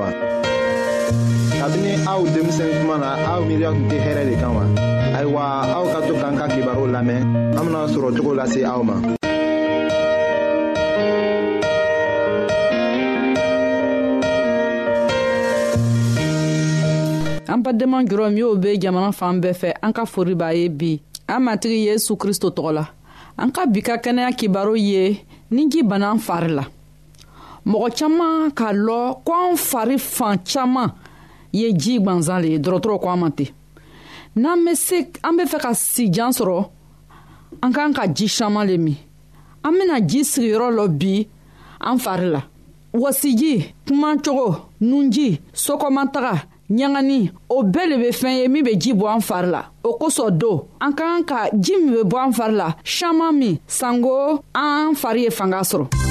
wa. kabini aw denmisɛn kuma na aw miiriya tun tɛ hɛrɛ de kan wa. ayiwa aw ka to k'an ka kibaru lamɛn an bena sɔrɔ cogo lase aw ma. an badenma jɔrɔ min y'o be jamana fan bɛɛ fɛ an ka fori b'a ye bi an matigi yesu kristo tɔgɔ la an ka bi ka kɛnɛya kibaru ye ni ji bana fari la mɔgɔ caman k'a lɔ ko an fari fan caman ye ji gwanzan le ye dɔrɔtɔrɔ ko an ma ten n'an be se an be fɛ ka sijan sɔrɔ an k'an ka ji saman le min an bena ji sigiyɔrɔ lɔ bi an fari la wasiji kuman cogo nunji sokɔmataga ɲangani o bɛɛ le be fɛn ye min be ji bɔ an fari la o kosɔn don an ka kan ka ji min be bɔ an fari la saman min sanko an fari ye fanga sɔrɔ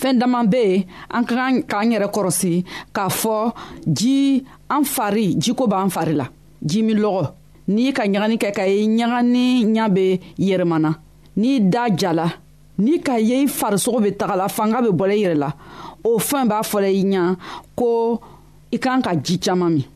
fɛɛn daman be yen an ka kan k'an yɛrɛ kɔrɔsi k'a fɔ ji an fari jiko b'an fari la ji min lɔgɔ n'i ka ɲagani kɛ ka ye ɲagani ɲa be yɛrɛmana n'i da jala n'i ka ye i farisogo be tagala fanga be bɔla i yɛrɛ la o fɛn b'a fɔla i ɲa ko i kan ka ji caaman min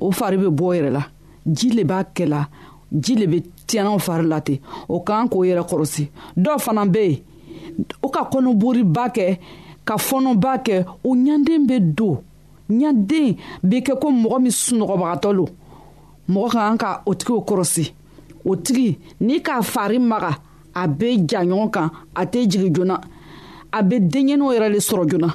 o fari bɛ bɔ yɛrɛ la ji le b'a kɛ la ji le bɛ tiɲɛnaw fari la ten o kan k'o yɛrɛ kɔrɔsi dɔw fana bɛ yen o ka kɔnɔboriba kɛ ka fɔnɔba kɛ o ɲanden bɛ don ɲanden bɛ kɛ ko mɔgɔ min sunɔgɔbagatɔ lo mɔgɔ ka kan ka o tigiw kɔrɔsi o tigi n'i k'a fari maga a bɛ ja ɲɔgɔn kan a tɛ jigin joona a bɛ denɲɛniw yɛrɛ le sɔrɔ joona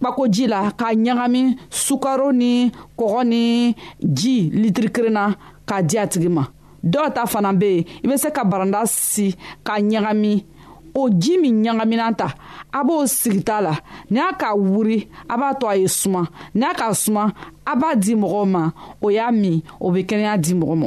kpako ji la k'a ɲagami sukaro ni kɔgɔ ni ji litiri kelen na k'a di a tigi ma dɔw ta fana bɛ yen i bɛ se ka baranda si k'a ɲagami o ji min ɲagamina ta a b'o sigita la ni a k'a wuri a b'a to a ye suma ni a k'a suma a b'a di mɔgɔw ma o y'a min o bɛ kɛnɛya di mɔgɔ ma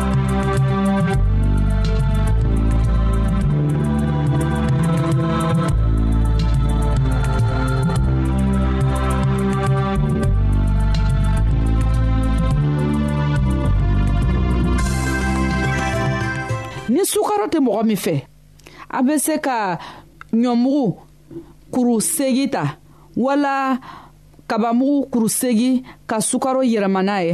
ni sukaro tɛ mɔgɔ min fɛ a bɛ se ka ɲɔmugu kuru segi ta wala kabamugu kuru segi ka sukaro yɛlɛma n'a ye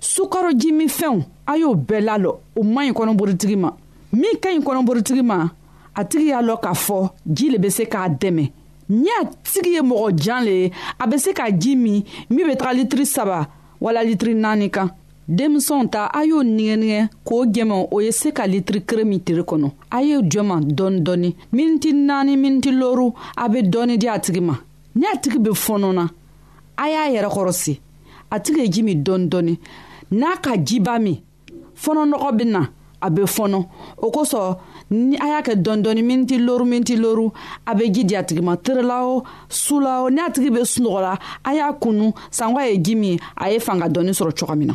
sukarojimifɛnw a y'o bɛɛ lalɔ o man ɲi kɔnɔborotigi ma min ka ɲi kɔnɔborotigi ma a tigi y'a lɔn k'a fɔ ji le bɛ se k'a dɛmɛ ni a tigi ye mɔgɔ jan le ye a bɛ se ka ji min min bɛ taga litiri saba wala litiri naani kan denmisɛnw ta a y'o nigɛnigɛ k'o jɛmɛ o ye se ka litiri kere min tiri kɔnɔ a ye jɔma dɔɔni dɔɔni miniti naani miniti loru a bɛ dɔɔni di a tigi ma ni a tigi bɛ fɔɔnɔ na a y'a yɛrɛkɔrɔsi a tigi ye ji min dɔɔni dɔɔni n'a ka jiba min fɔnɔnɔgɔ bɛ na a bɛ fɔnɔ o kosɔn ni a y'a kɛ dɔɔni dɔɔni miniti loru miniti loru a bɛ ji di a tigi ma terela o su la o n'a tigi bɛ sunɔgɔ la a y'a kunu sanko a ye ji min a ye fanga dɔɔni sɔrɔ cogo min na.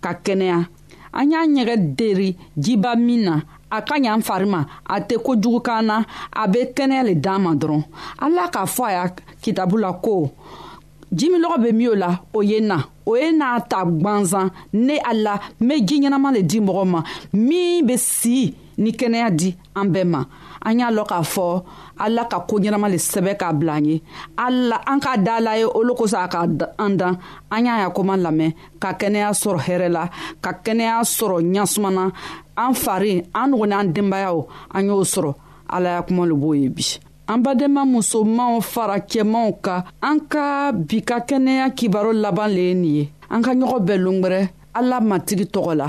ka kɛnɛya an y'a ɲɛgɛn deri jiba min na a ka ɲan fari ma a tɛ kojugu kan na a bɛ kɛnɛya le d'an ma dɔrɔn ala k'a fɔ a y'a kitabu la ko jimilɔgɔ bɛ min o la o ye na o ye n'a ta gwanzan ne ala n bɛ ji ɲɛnama le di mɔgɔ ma min bɛ si ni kɛnɛya di an bɛɛ ma an y'a lɔn k'a fɔ ala ka ko ɲɛnama le sɛbɛ k'a bila an ye ala an k'a da la ye olu kosɔn a ka an dan an y'a ya koman lamɛn ka kɛnɛya sɔrɔ hɛrɛ la ka kɛnɛya sɔrɔ ɲasumana an fari an nugu n'an denbayaw an y'o sɔrɔ ala ya kuma le b'o ye bi an badenma musomanw fara cɛmanw ka an ka bi ka kɛnɛya kibaro laban le ye nin ye an ka ɲɔgɔn bɛɛ longwɛrɛ ala matigi tɔgɔ la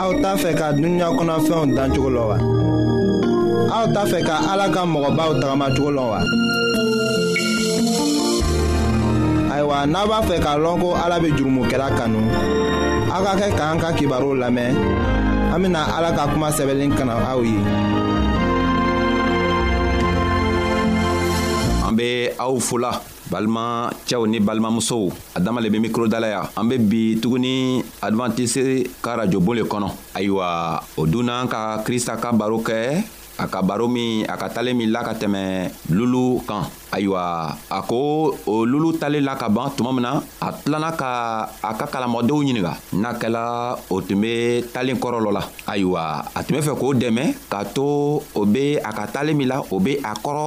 aw t'a fɛ ka dunuya kɔnɔfɛnw dan cogo la wa aw t'a fɛ ka ala ka mɔgɔbaw tagamacogo la wa ayiwa n'a b'a fɛ k'a lɔn ko ala bɛ jurumokɛla kanu aw ka kɛ k'an ka kibaruw lamɛn an bɛna ala ka kuma sɛbɛnlen kana aw ye. an bɛ aw fola balima cɛw ni balimamusow a dama le bɛ mikrodala ya an be bi tuguni advantise ka rajobon le kɔnɔ ayiwa o dunnan ka krista ka baro kɛ a ka baro min a ka talen min la ka tɛmɛ lulu kan ayiwa a ko o lulu talen la ka ban tuma min na a tilanna ka a ka kalamɔdenw ɲininga n'a kɛla o tun be talen kɔrɔlɔ la ayiwa a tun be fɛ k'o dɛmɛ k'a to o be a ka talen min la o be a kɔrɔ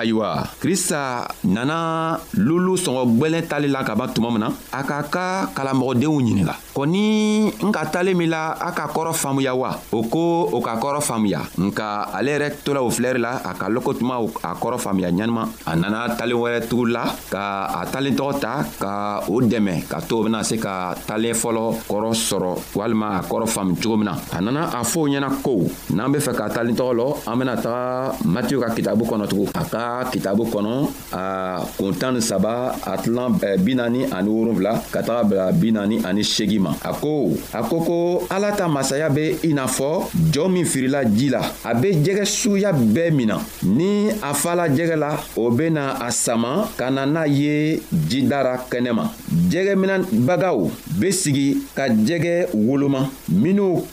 ayiwa krista nana lulu sɔngɔ gwɛlɛn tali la ka ban tuma min na a k'a ka kalamɔgɔdenw ɲininga ko ni n ka talen min la a ka kɔrɔ faamuya wa o ko o ka kɔrɔ faamuya nka ale yɛrɛ tola o filɛri la a ka loko tuma a kɔrɔ faamuya ɲanima a nana talen wɛrɛ tugu la ka a talen tɔgɔ ta ka o dɛmɛ ka to o bena se ka talen fɔlɔ kɔrɔ sɔrɔ walima a kɔrɔ faamu cogo min na a nana a fɔ o ɲɛna ko n'an be fɛ ka tali tɔgɔ lɔ an bena taga matiyo ka kitabu kɔnɔ tugun a ka kitabu kɔnɔ a kun tan ni saba a tilan eh, bi naani ani wolonfila ka taga bila bi naani ani segi ma a ko a ko ko ala ta masaya be i n'a fɔ jɔɔ min firila ji la a be jɛgɛ suguya bɛɛ min na ni a fala jɛgɛ la o bena a sama ka na n'a ye jidara kɛnɛma jɛgɛ minan bagaw be sigi ka jɛgɛ woloma minw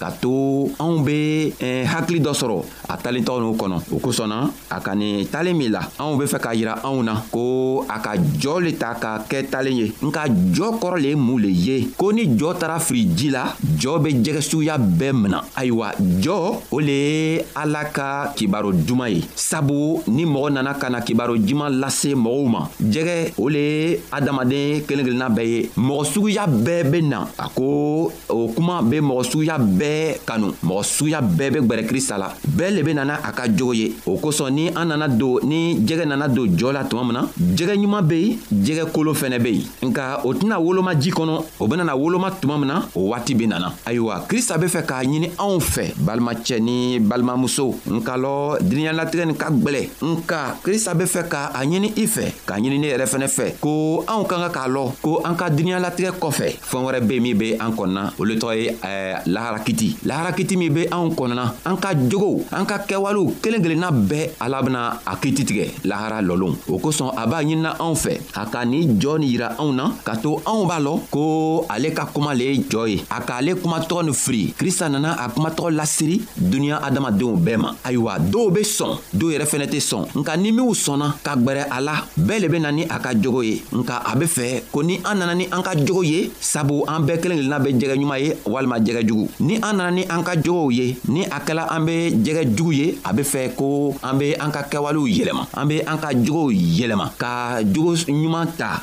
ka to anw be eh, hakili dɔ sɔrɔ a talentɔ n'o kɔnɔ o kosɔnna a ka nin talen min la anw be fɛ k'a yira anw na ko a ka jɔɔ le ta ka kɛ talen ye nka jɔɔ kɔrɔ le ye mun le ye ko ni jɔɔ tara firi ji la jɔɔ be jɛgɛ suguya bɛɛ mina ayiwa jɔɔ o le ye ala ka kibaro duman ye sabu ni mɔgɔ nana ka na kibaro juman lase mɔgɔw ma jɛgɛ o le ye adamaden kelen kelenna bɛɛ ye mɔgɔ suguya bɛɛ be na a ko o kuma be mɔgɔ suguya bɛɛ kanu mɔgɔ suguya bɛɛ be gwɛrɛ krista la bɛɛ le be nana a ka jogo ye o kosɔn ni an nana don ni jɛgɛ nana don jɔɔ la tuma min na jɛgɛ ɲuman be yen jɛgɛ kolo fɛnɛ be yen nka o tɛna woloma ji kɔnɔ o benana woloma tuma min na o waati be nana ayiwa krista be fɛ k'a ɲini anw fɛ balimacɛ ni balimamuso nka lɔ diniɲalatigɛ nin ka gwɛlɛ nka krista be fɛ ka a ɲini i fɛ k'a ɲini ne yɛrɛ fɛnɛ fɛ ko anw ka ka k'a lɔ ko an ka diniɲalatigɛ kɔfɛ fɛn wɛrɛ be min be an kɔnɔna olu tɔgɔ ye eh, laharakiti laharakiti min be anw kɔnɔna an ka jogow an ka kɛwalew kelen kelenna bɛɛ ala bena a kiti tigɛ lahara lɔlon o kosɔn a b'a ɲinina anw fɛ a ka ni jɔɔ ni yira anw na ka to anw b'a lɔn ko ale ka kuma le ye jɔɔ ye a k'ale kuma tɔgɔ ni firi krista nana a kuma tɔgɔ lasiri duniɲa adamadenw bɛɛ ma ayiwa dɔw be sɔn dɔw yɛrɛ fɛnɛ tɛ sɔn nka ni minw sɔnna ka gwɛrɛ a la bɛɛ le be na ni a ka jogo ye nka a be fɛ ko ni an nana ni an ka jogo ye sabu an bɛɛ kelen kelenna be jɛgɛ ɲuman ye walima jɛgɛ jugu ni an nana ni an ka jogow ye ni a kɛla an be jɛgɛ jugu ye a be fɛ ko an be an ka kɛwalew yɛlɛma an be an ka jogow yɛlɛma ka jogo ɲuman ta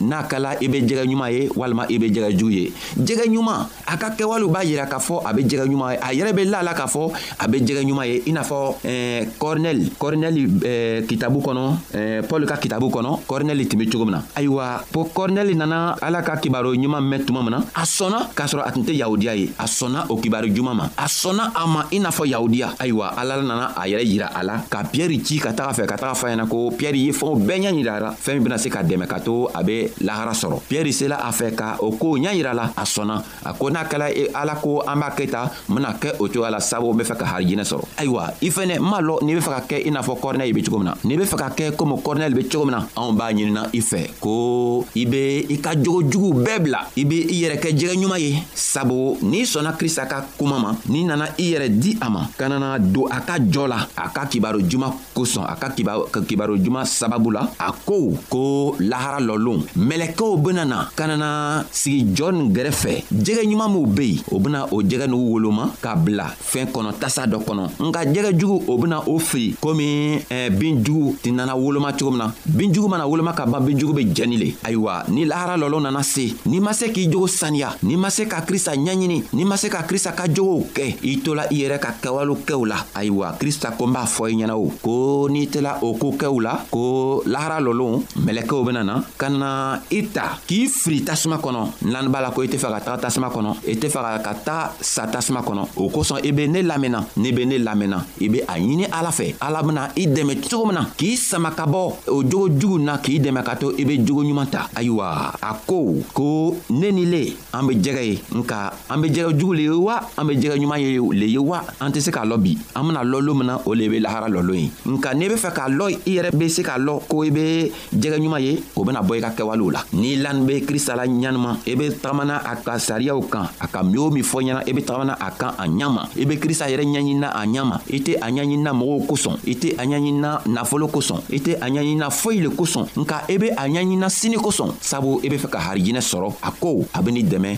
n'a kala i bɛ jɛgɛ ɲuman ye walima i bɛ jɛgɛ jugu ye jɛgɛ ɲuman a ka kɛwalew b'a jira k'a fɔ a bɛ jɛgɛ ɲuman ye a yɛrɛ bɛ la la k'a fɔ a bɛ jɛgɛ ɲuman ye i n'a fɔ ɛɛ kɔrinɛli kɔrinɛli ɛɛ kitabu kɔnɔ ɛɛ pɔli ka kitabu kɔnɔ kɔrinɛli tun bɛ cogo min na ayiwa ko kɔrinɛli nana ala ka kibaru ɲuman mɛn tuma min na a sɔnna k'a sɔrɔ a tun tɛ yahudiya ye a sɔnna o kibaru juman ma a sɔnna a ma i n'a fɔ yahudiya ayiwa ala nana a yɛrɛ yira a la ka piyɛri ci ka taga fɛ ka taga fɔ a ɲɛna ko piyɛri ye fɛnw bɛɛ ɲɛ yira a la fɛɛn min bena se ka dɛmɛ ka to a be lahara sɔrɔ piɛri sela a fɛ ka o ko ɲa yira la a sɔnna a ko n'a kɛla e ala ko an b'a kɛ ta n bena kɛ o cogoya la sabu n be fɛ ka harijinɛ sɔrɔ ayiwa i fɛnɛ n m'a lɔ n'i be fɛ ka kɛ i n'a fɔ kɔrinɛli be cogo min na n'i be fɛ ka kɛ komi kɔrinɛli be cogo min na anw b'a ɲinina i fɛ ko i be i ka jogo juguw bɛɛ bila i be i yɛrɛ kɛ jɛgɛ ɲuman ye sabu n'i sɔnna krista ka kuma ma n'i nana i yɛrɛ di a ma ka nana don a ka jɔ la a ka kibaro juman kosɔn a ka kibaru juman sababu la a ko ko lahara lɔlon mɛlɛkɛw bena na ka nana sigi jɔn gɛrɛfɛ jɛgɛ ɲuman minw be yen o bena o jɛgɛ n'u woloma ka bila fɛɛn kɔnɔ tasa dɔ kɔnɔ nka jɛgɛ jugu o bena o fili komi eh, bin jugu tɛ nana woloma cogo min na bin jugu mana woloma ka ban bin jugu be jɛni le ayiwa ni lahara lɔlon nana se n'i ma se k'i jogo saniya n'i ma se ka krista ɲɛɲini n'i ma se ka krista ka jogow kɛ i tola i yɛrɛ ka kɛwalew kɛw la ayiwa krista ko n b'a fɔ i ɲɛna o ko n'i tela o ko kɛw la ko lahara lɔlon mɛlɛkɛw bena na ka na i ta k'i firi tasuma kɔnɔ n'an b'a la ko i tɛ fɛ ka taga tasuma kɔnɔ i tɛ fɛ ka taa sa tasuma kɔnɔ o kosɔn i be ne lamɛnna n'i be ne lamɛnna i be a ɲini ala fɛ ala bena i dɛmɛ cogo min na k'i sama ka bɔ o jogo jugu na k'i dɛmɛ ka to i be jogo ɲuman ta ayiwa a ko ko ne ni le an be jɛgɛ ye nka an be jɛgɛ jugu le ye wa an be jɛgɛ ɲuman ye le ye wa an tɛ se k'a lɔ bi an bena lɔ lo min na o le be lahara lɔlo ye nka n'i be fɛ k'a lɔ i yɛrɛ be se k'a lɔ ko i be jɛgɛ ɲuman ye o bena bɔ i ka kɛwalew la n'i lan be krista la ɲanima i be tagamana a ka sariyaw kan a ka min o min fɔ ɲɛna i be tagamana a kan a ɲama i be krista yɛrɛ ɲɛɲinina a ɲama i tɛ a ɲɛɲinina mɔgɔw kosɔn i tɛ a ɲɛɲinina nafolo kosɔn i tɛ a ɲɛɲinina foyi le kosɔn nka i be a ɲɛɲinina sini kosɔn sabu i be fɛ ka harijinɛ sɔrɔ a ko a be ni dɛmɛ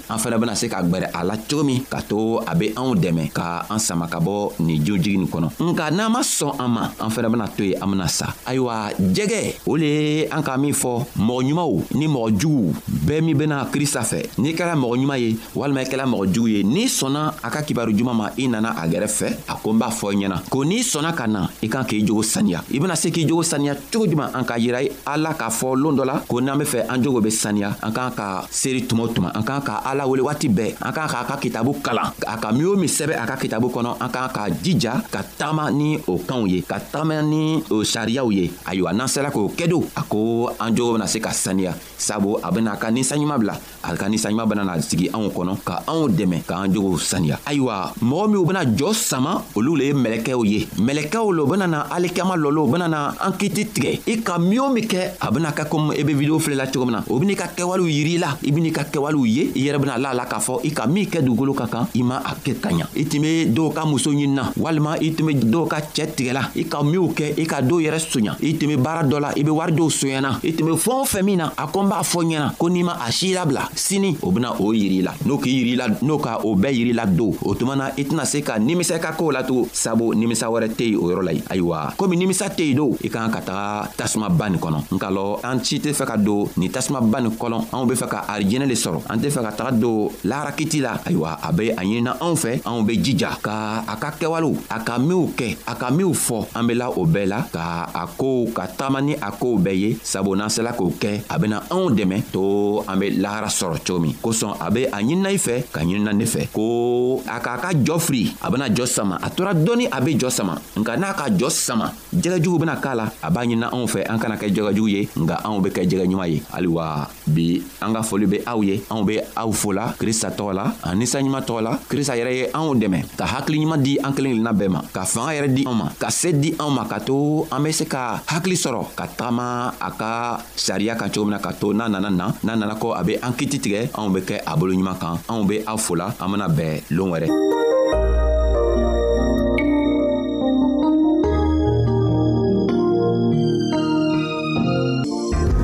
an fɛnɛ bena se ka gwɛrɛ a la cogo min ka to a be anw dɛmɛ ka an sama ka bɔ nin jojigi nin kɔnɔ nka n'an ma sɔn an ma an fɛnɛ bena to ye an bena sa ayiwa jɛgɛ o le ye an ka min fɔ mɔgɔ ɲumanw ni mɔgɔ juguw bɛɛ min bena krista fɛ n'i kɛra mɔgɔ ɲuman ye walima i kɛla mɔgɔ jugu ye n'i sɔnna a ka kibaru juman ma i nana a gɛrɛ fɛ a ko n b'a fɔ i ɲɛna ko n'i sɔnna ka na i kan k'i jogo saniya i bena se k'i jogo saniya cogo juman an ka yira ala k'a fɔ loon dɔ la ko n'an be fɛ an jogo be saniya an k'an ka seri tuma o tuma an k'an ka ala wele waati bɛɛ an k'an k'a ka kitabu kalan a ka min o min sɛbɛ a ka kitabu kɔnɔ an k'an k'a jija ka taama ni o kanw ye ka taama ni o sariyaw ye ayiwa n'an sera k'o kɛ don a ko an jogo bena se ka saniya sabu a bena ka ninsanɲuman bila a ka ninsanɲuman benana sigi anw kɔnɔ ka anw dɛmɛ k'an jogow saniya ayiwa mɔgɔ minw bena jɔɔ sama olu le ye mɛlɛkɛw ye mɛlɛkɛw lo benana alikiyama lɔlo benana an kiti tigɛ i ka min o min kɛ a bena kɛ komi i be video filɛla cogo min na o ben'i ka kɛwalew yiri la i bɛn'i ka kɛwalew ye i yɛrɛ bɛna la la k'a fɔ i ka min kɛ dugukolo ka kan i ma a kɛ ka ɲa i tun bɛ dɔw ka muso ɲinina walima i tun bɛ dɔw ka cɛɛ tigɛla i ka minw kɛ i ka dɔw yɛrɛ soɲa i tun bɛ baara dɔ la i bɛ wari dɔw soɲana i tun bɛ fɛn o fɛn min na a ko n b'a fɔ ɲɛna ko n'i ma a si labila sini o bɛna o yiri la n'o k'i yiri la n'o ka o bɛɛ yiri la don o tuma na i tɛna se ka nimisa i ka kow la tugun sabu nimisa wɛrɛ tɛ yen o yɔrɔ la yen ayiwa komi nimisa tɛ yen don i ka kan ka taga a tasumaba nin kɔnɔ nka lɔ an si tɛ fɛ ka don nin tasumaba nin kɔnɔ anw be fɛ ka arijɛnɛ le sɔrɔ an tɛ fɛ ka taga don laharakiti la ayiwa a be a ɲinina anw fɛ anw be jija ka a ka kɛwalew a ka minw kɛ a ka minw fɔ an bela o bɛɛ la ka a kow ka taama ni a kow bɛɛ ye sabu n'an sela k'o kɛ a bena anw dɛmɛ to an be lahara sɔrɔ cogo min kosɔn a be a ɲinina i fɛ ka ɲinina ne fɛ ko a k'a ka jɔ firi a bena jɔ sama a tora dɔɔni a be jɔ sama nka n'a ka jɔ sama jɛgɛjugu bena k'a la a b'a ɲinina anw fɛ an kana kɛ jɛgɛjugu ye nga anw be kɛ jɛgɛ ɲuman ye ayiwa bi an ka foli be aw ye anw be aw fola krista tɔgɔ la ani saɲuman tɔgɔ la krista yɛrɛ ye anw dɛmɛ ka hakili ɲuman di an kelen kelenna bɛɛ ma ka fanga yɛrɛ di anw ma ka se di anw ma ka to an be se ka hakili sɔrɔ ka tagama a ka sariya kan cogo min na ka to n'a nana na n'a nana ko a be an kiti tigɛ anw be kɛ a bolo ɲuman kan anw be aw fola an bena bɛɛ loon wɛrɛ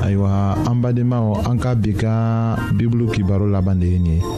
ayiwa an badenmaw an ka bi ka bibulu kibaro laban de ye nin ye